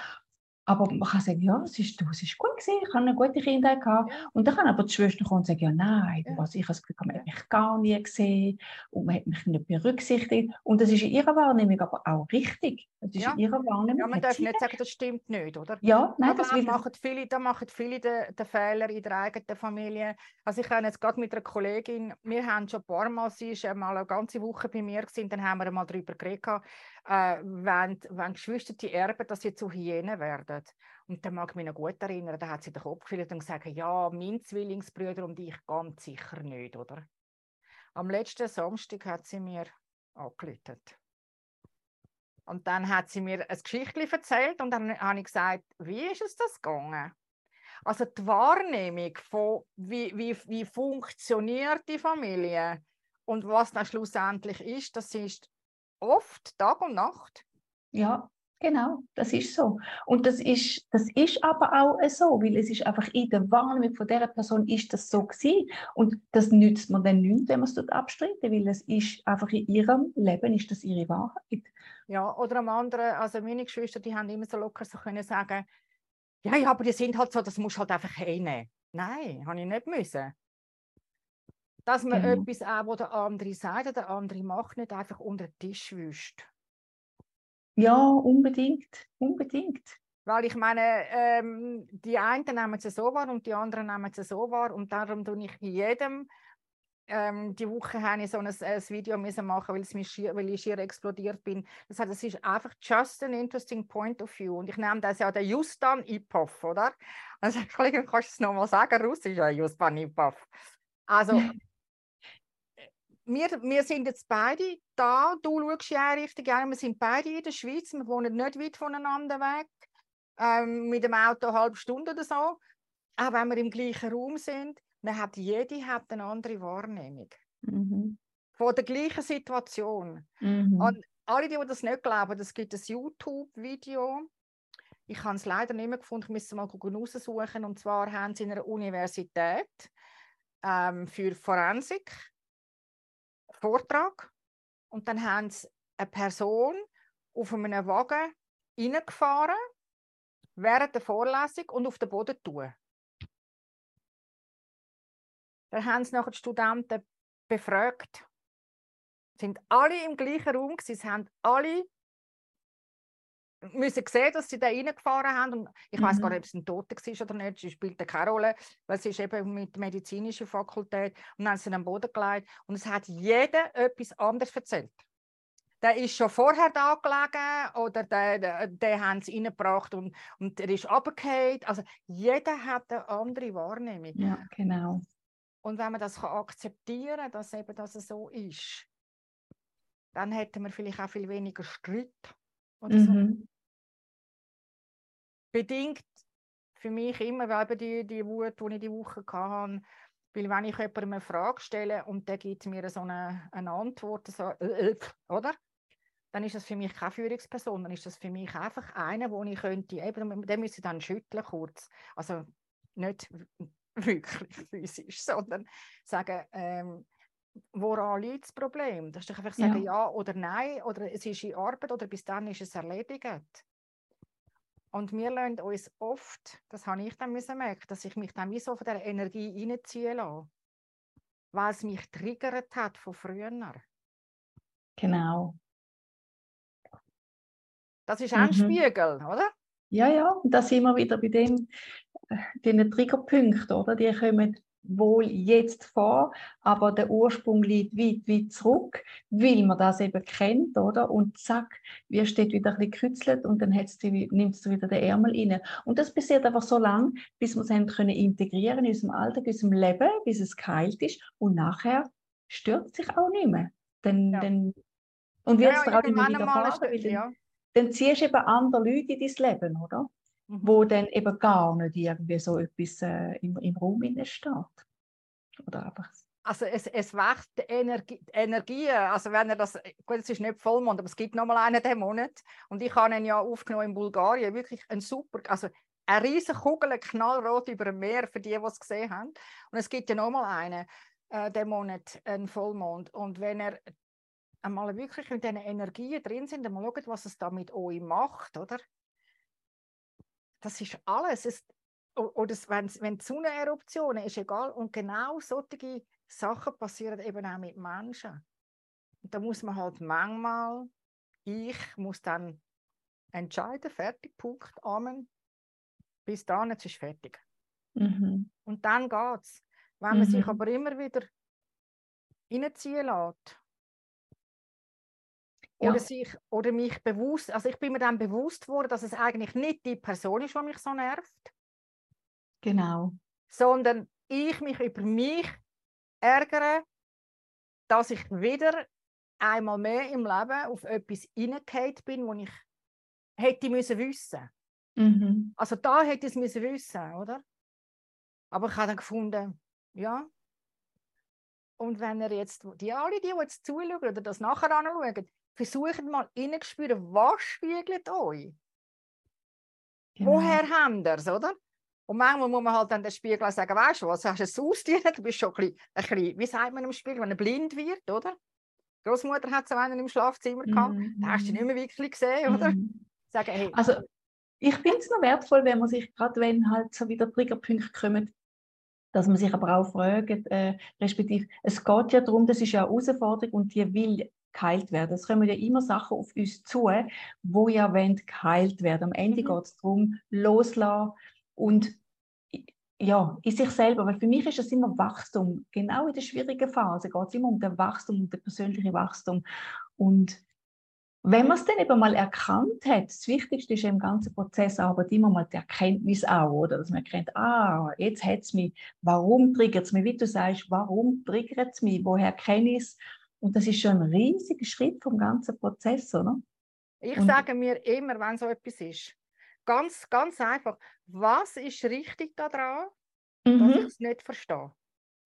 Aber man kann sagen, ja, es ist, es ist gut gewesen, ich habe eine gute Kindheit gehabt. Und dann kann aber die Schwester kommen und sagen, ja, nein, ja. Was, ich habe das Gefühl, man hat mich gar nie gesehen und man hat mich nicht berücksichtigt. Und das ist in ihrer Wahrnehmung aber auch richtig. Das ist ja. in ihrer Wahrnehmung. Ja, man darf nicht sagen, das stimmt nicht, oder? Ja, nein, aber das will... machen viele, da machen viele den, den Fehler in der eigenen Familie. Also ich habe jetzt gerade mit einer Kollegin, wir haben schon ein paar Mal, sie ist einmal eine ganze Woche bei mir gewesen, dann haben wir einmal darüber geredet, äh, wenn, wenn Geschwister die erben, dass sie zu Hyänen werden. Und dann mag ich mich noch gut erinnern, da hat sie den Kopf gefüllt und gesagt, ja, mein Zwillingsbrüder und ich ganz sicher nicht, oder? Am letzten Samstag hat sie mir angelötet. Und dann hat sie mir ein Geschichtchen erzählt und dann habe ich gesagt, wie ist es das gegangen? Also die Wahrnehmung von, wie, wie, wie funktioniert die Familie und was dann schlussendlich ist, das ist oft Tag und Nacht. Ja, genau, das ist so. Und das ist, das ist aber auch so, weil es ist einfach in der Wahrnehmung von dieser Person ist das so gewesen. Und das nützt man dann nicht, wenn man es dort abstreiten, weil es ist einfach in ihrem Leben ist das ihre Wahrheit. Ja, oder am anderen, also meine Geschwister, die haben immer so locker so können sagen, ja, ja, aber die sind halt so, das muss halt einfach hinnehmen. Nein, habe ich nicht müssen. Dass man genau. etwas auch, was der andere sagt, der andere macht, nicht einfach unter den Tisch wischt. Ja, unbedingt. Unbedingt. Weil ich meine, ähm, die einen nehmen es so wahr und die anderen nehmen es so wahr. Und darum tue ich jedem, ähm, die Woche habe ich so ein, ein Video müssen machen, weil, es mich schier, weil ich schier explodiert bin. Das heißt, es ist einfach just an interesting point of view. Und ich nehme das ja der Justan Ipov, oder? Also, [laughs] kannst du es nochmal sagen? Russisch, ja, Justan Ipov. Also, [laughs] wir, wir sind jetzt beide da, du schaust ja richtig gerne, wir sind beide in der Schweiz, wir wohnen nicht weit voneinander weg, ähm, mit dem Auto eine halbe Stunde oder so. Auch wenn wir im gleichen Raum sind, man hat, jede hat eine andere Wahrnehmung. Mhm. Von der gleichen Situation. Mhm. Und alle, die, die das nicht glauben, es gibt ein YouTube-Video. Ich habe es leider nicht mehr gefunden, ich müsste mal raussuchen. Und zwar haben sie in einer Universität ähm, für Forensik Vortrag und dann haben sie eine Person auf einem Wagen reingefahren während der Vorlesung und auf den Boden tun. Dann haben sie nachher die Studenten befragt. Sind alle im gleichen Raum, sie haben alle müssen sehen, dass sie da reingefahren haben. Und ich weiß gar mhm. nicht, ob es ein Toter war oder nicht. Sie spielt keine Rolle, weil sie ist eben mit der medizinischen Fakultät. Und dann haben sie ihn am Boden gelegt. Und es hat jeder etwas anderes erzählt. Der ist schon vorher da gelegen oder den, den, den haben sie reingebracht und, und der ist runtergefallen. Also jeder hat eine andere Wahrnehmung. Ja, genau. Und wenn man das kann akzeptieren kann, dass eben das so ist, dann hätten wir vielleicht auch viel weniger Streit. Oder mhm. so bedingt für mich immer eben die, die Wut, die ich die Woche hatte. Weil wenn ich jemandem eine Frage stelle und der gibt mir so eine, eine Antwort, so, äh, äh, oder? Dann ist das für mich keine Führungsperson, dann ist das für mich einfach einer, wo ich könnte, eben, den müsste ich dann schütteln kurz. Also nicht wirklich [laughs] physisch, sondern sagen, ähm, woran liegt das Problem? Das ist doch einfach sagen ja. ja oder nein, oder es ist in Arbeit oder bis dann ist es erledigt. Und wir lassen uns oft, das habe ich dann müssen merken, dass ich mich dann wie so von der Energie reinziehen lasse, weil es mich triggert hat von früher. Genau. Das ist ein mhm. Spiegel, oder? Ja, ja, und da sind wir wieder bei dem, äh, den Triggerpunkten, oder? Die kommen wohl jetzt vor, aber der Ursprung liegt weit, weit zurück, weil man das eben kennt, oder? Und zack, wie steht wieder ein bisschen gekützelt und dann nimmt es wieder den Ärmel rein. Und das passiert einfach so lange, bis wir es haben können integrieren in unserem Alltag, in unserem Leben, bis es geheilt ist und nachher stört es sich auch nicht mehr. Dann, ja. dann, und wird es ja, auch immer wieder fahren, weil dann, ja. dann ziehst du eben andere Leute in dein Leben, oder? Mhm. wo dann eben gar nicht irgendwie so etwas äh, im, im Raum steht. Oder einfach also es, es wächst Energie, Energie, also wenn er das, gut, es ist nicht Vollmond, aber es gibt noch mal einen diesen Monat und ich habe ihn ja aufgenommen in Bulgarien, wirklich ein super, also eine riesige Kugel, knallrot über dem Meer, für die, die es gesehen haben. Und es gibt ja noch mal einen, äh, den Monat, einen Vollmond. Und wenn er einmal wirklich in diesen Energien drin sind, dann mal schaut, was es da mit euch macht, oder? Das ist alles. Es, oder wenn, wenn die Sonneneruptionen ist egal. Und genau solche Sachen passieren eben auch mit Menschen. Und da muss man halt manchmal, ich muss dann entscheiden, fertig, Punkt, Amen. Bis dann, jetzt ist fertig. Mhm. Und dann geht es. Wenn man mhm. sich aber immer wieder reinziehen lässt, ja. Oder, sich, oder mich bewusst, also ich bin mir dann bewusst worden, dass es eigentlich nicht die Person ist, die mich so nervt. Genau. Sondern ich mich über mich ärgere, dass ich wieder einmal mehr im Leben auf etwas hineingefallen bin, wo ich hätte müssen wissen. Mhm. Also da hätte ich es müssen wissen, oder? Aber ich habe dann gefunden, ja. Und wenn ihr jetzt, die alle, die, die jetzt zuschauen oder das nachher anschauen, versucht mal hineinzuspüren, was spiegelt euch? Genau. Woher habt ihr es, oder? Und manchmal muss man halt dann den Spiegel sagen, weißt du was, hast du es ausgedient, du bist schon ein bisschen, ein bisschen, wie sagt man im Spiegel, wenn er blind wird, oder? Die Großmutter hat so einen im Schlafzimmer gehabt, mm. da hast du nicht mehr wirklich gesehen, oder? Mm. Sagen, hey. Also, ich finde es noch wertvoll, wenn man sich, gerade wenn halt so wieder Triggerpunkte kommen, dass man sich aber auch fragt, äh, respektive, es geht ja darum, das ist ja eine Herausforderung und die will geheilt werden. Es kommen ja immer Sachen auf uns zu, wo ja wollen geheilt werden. Am Ende mhm. geht es darum, loslassen und ja, in sich selber. Weil für mich ist es immer Wachstum. Genau in der schwierigen Phase geht es immer um das Wachstum, um das persönliche Wachstum. Und wenn man es dann eben mal erkannt hat, das Wichtigste ist im ganzen Prozess aber immer mal die Erkenntnis auch, oder? Dass man erkennt, ah, jetzt hat es mich, warum triggert es mich? Wie du sagst, warum triggert es mich? Woher kenne ich es? Und das ist schon ein riesiger Schritt vom ganzen Prozess, oder? Ich und sage mir immer, wenn so etwas ist, ganz, ganz einfach, was ist richtig daran, mhm. dass ich es nicht verstehe?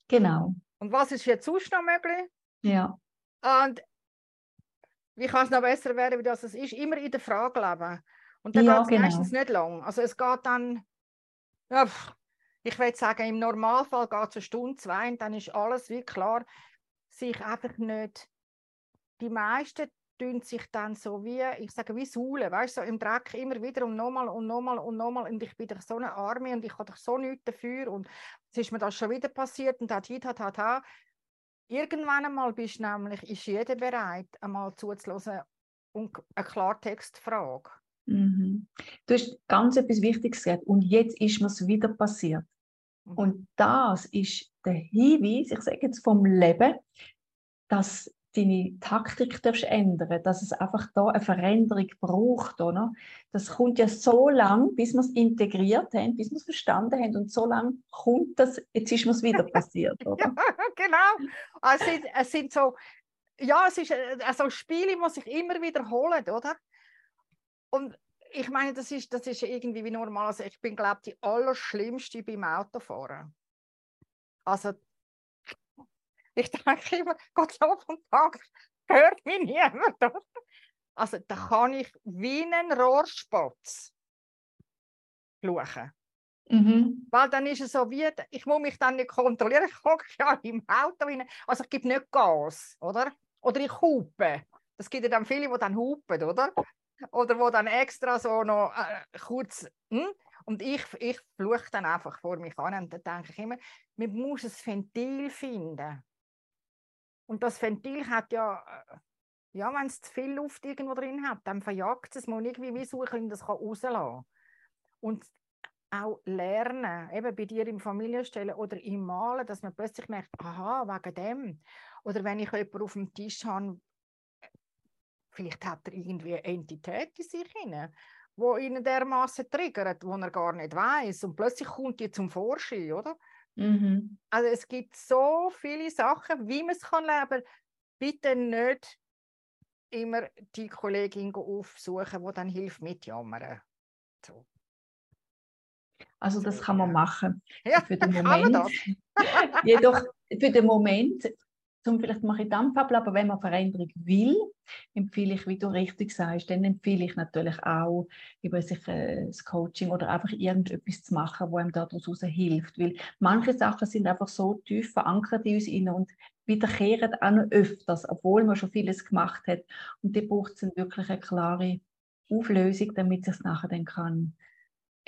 Genau. Und was ist jetzt sonst noch möglich? Ja. Und wie kann es noch besser werden, wie das es ist? Immer in der Frage leben. Und dann ja, geht es genau. meistens nicht lang. Also es geht dann, ich würde sagen, im Normalfall geht es eine Stunde, zwei und dann ist alles wie klar sich einfach nicht, die meisten tun sich dann so wie, ich sage wie Saulen, weißt du, so im Dreck immer wieder und nochmal und nochmal und nochmal und ich bin doch so eine Arme und ich habe doch so nichts dafür und es ist mir das schon wieder passiert und hat, hat, hat, hat. Irgendwann einmal bist nämlich, ist jeder bereit, einmal zuzulassen und eine Klartextfrage. Mhm. Du hast ganz etwas Wichtiges gesagt und jetzt ist mir es wieder passiert. Mhm. Und das ist der Hinweis, ich sage jetzt vom Leben, dass deine Taktik darfst ändern, dass es einfach da eine Veränderung braucht, oder? Das kommt ja so lang, bis wir es integriert haben, bis wir es verstanden haben und so lang kommt das, jetzt ist es wieder passiert, [laughs] oder? ja, genau. Also, es, sind, es sind so, ja, es ist also Spiele, die sich immer wiederholen, oder? Und ich meine, das ist, das ist irgendwie wie normal. Also ich bin, glaube ich, die Allerschlimmste beim Autofahren. Also, ich denke immer, Gott sei Dank hört mich niemand. Also, da kann ich wie ein Rohrspatz fluchen. Mhm. Weil dann ist es so wie, ich muss mich dann nicht kontrollieren, ich gucke ja [laughs] im Auto rein. Also ich gebe nicht Gas, oder? Oder ich hupe. Das gibt ja dann viele, die dann hupen, oder? Oder wo dann extra so noch äh, kurz. Hm? Und ich, ich fluche dann einfach vor mich an und dann denke ich immer, man muss ein Ventil finden. Und das Ventil hat ja, äh, ja wenn es zu viel Luft irgendwo drin hat, dann verjagt es. Man irgendwie wie suchen, das kann rauslassen. Und auch lernen, eben bei dir im Familienstellen oder im Malen, dass man plötzlich merkt, aha, wegen dem. Oder wenn ich jemanden auf dem Tisch habe, vielleicht hat er irgendwie eine Entität in sich hinein, wo ihn dermaßen triggert, wo er gar nicht weiß und plötzlich kommt die zum Vorschein, oder? Mhm. Also es gibt so viele Sachen, wie man es kann leben. Bitte nicht immer die Kollegin aufsuchen, die dann hilft mitjammern. So. Also das kann man machen. Ja, für den [laughs] Moment. [laughs] Jedoch für den Moment zum vielleicht mache ich Dampfabel, aber wenn man Veränderung will, empfehle ich, wie du richtig sagst, dann empfehle ich natürlich auch, über sich äh, das Coaching oder einfach irgendetwas zu machen, wo einem daraus hilft. Weil manche Sachen sind einfach so tief verankert in uns innen und wiederkehren auch noch öfters, obwohl man schon vieles gemacht hat. Und die braucht es wirklich eine klare Auflösung, damit es nachher dann kann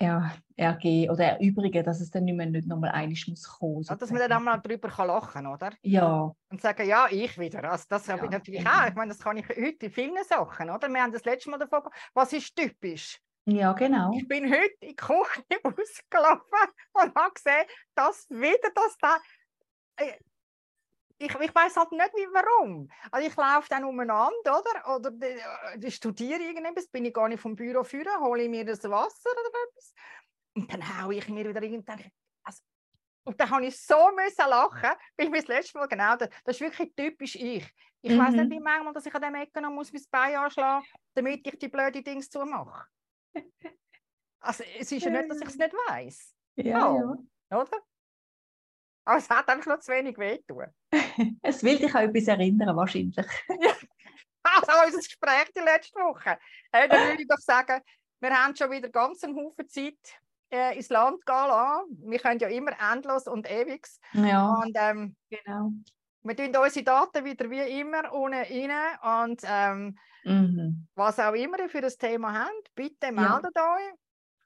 er, ergehen oder erübrigen, dass es dann nicht mehr nicht nochmal einig muss kommen. Ja, dass man dann einmal darüber kann lachen oder? Ja. Und sagen, ja, ich wieder. Also das habe ja, ich natürlich genau. auch. Ich meine, das kann ich heute in vielen Sachen, oder? Wir haben das letzte Mal davon was ist typisch? Ja, genau. Ich bin heute in die Küche [laughs] rausgelaufen und habe gesehen, dass wieder das da äh, ich, ich weiß halt nicht, wie, warum. Also ich laufe dann umeinander, oder? Oder ich äh, studiere irgendetwas, bin ich gar nicht vom Büro führen, hole ich mir das Wasser oder etwas. Und dann haue ich mir wieder irgendein. Also, und dann habe ich so müssen lachen, weil ich mir das letzte Mal genau, das, das ist wirklich typisch ich. Ich mhm. weiß nicht, wie manchmal, dass ich an dem Ecken noch muss mein Bein anschlagen damit ich die blöden Dinge zumache. [laughs] Also es ist ja nicht, dass ich es nicht weiß. Ja, oh, ja. Oder? Aber es hat einfach noch zu wenig wehtun. [laughs] es will dich auch etwas erinnern, wahrscheinlich. [laughs] also unser Gespräch die letzte Woche. Hey, dann würde ich doch sagen, wir haben schon wieder ganz einen Haufen Zeit äh, ins Land gehen lassen. Wir können ja immer endlos und ewig. Ja, und, ähm, genau. Wir tun unsere Daten wieder wie immer unten rein und ähm, mhm. was auch immer ihr für das Thema habt, bitte meldet ja. euch.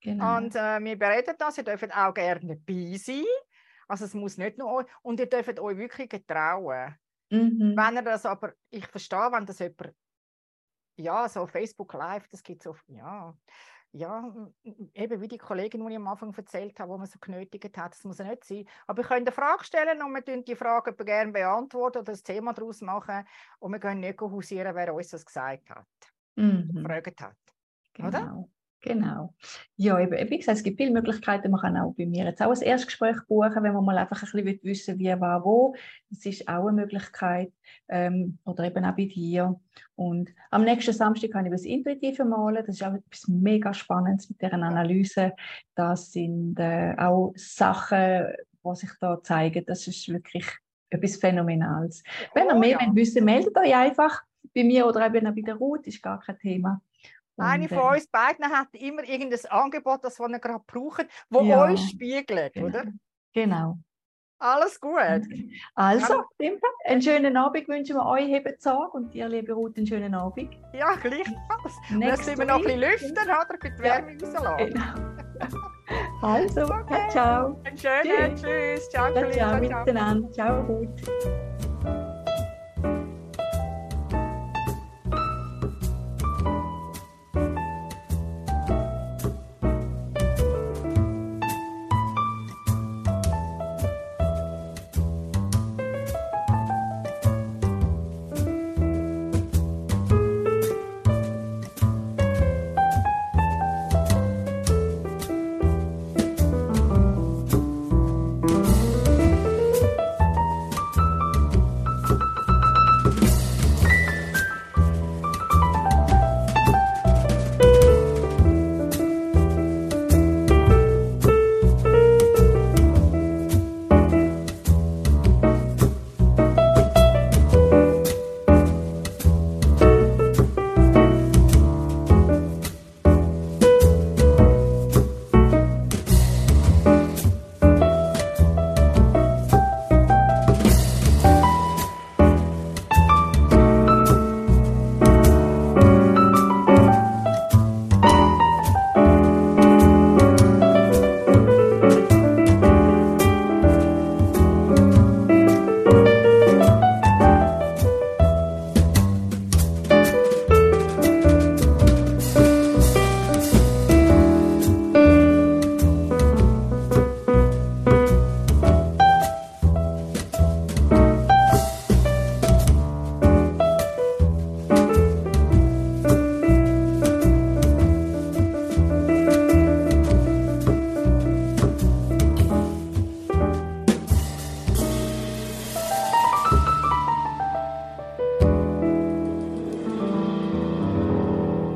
Genau. Und äh, wir bereden das. Ihr dürft auch gerne dabei sein. Also es muss nicht nur euch, und ihr dürft euch wirklich getrauen. Mhm. Wenn ihr das aber, ich verstehe, wenn das jemand, ja, so Facebook Live, das gibt so, ja, ja, eben wie die Kollegin, die ich am Anfang erzählt habe, wo man so genötigt hat, das muss ja nicht sein. Aber wir können eine Frage stellen und wir können die Frage gerne beantworten oder das Thema daraus machen und wir können nicht hausieren, wer uns das gesagt hat, mhm. gefragt hat. Genau. Oder? Genau. Ja, eben, wie gesagt, es gibt viele Möglichkeiten. Man kann auch bei mir jetzt auch ein Erstgespräch buchen, wenn man mal einfach ein bisschen wissen will, wie, war, wo. Das ist auch eine Möglichkeit. Ähm, oder eben auch bei dir. Und am nächsten Samstag kann ich das Intuitive malen. Das ist auch etwas mega Spannendes mit deren Analyse. Das sind äh, auch Sachen, die sich da zeigen. Das ist wirklich etwas Phänomenales. Wenn ihr oh, mehr ja. wissen meldet euch einfach bei mir oder eben auch bei der Ruth, ist gar kein Thema. Eine von uns beiden hat immer irgendein Angebot, das wir gerade brauchen, wo ja, euch spiegelt, genau. oder? Genau. Alles gut. Also, ja. einen schönen Abend wünschen wir euch, hebt Tag und dir, liebe Ruth, einen schönen Abend. Ja, gleichfalls. Jetzt müssen wir noch ein bisschen lüften, oder? Für die Wärme ja. rauslassen. Genau. [laughs] Also, okay. ciao. Einen schönen Tschüss. Tschüss. Ciao, ciao, ciao, ciao miteinander. Ciao, Ruth.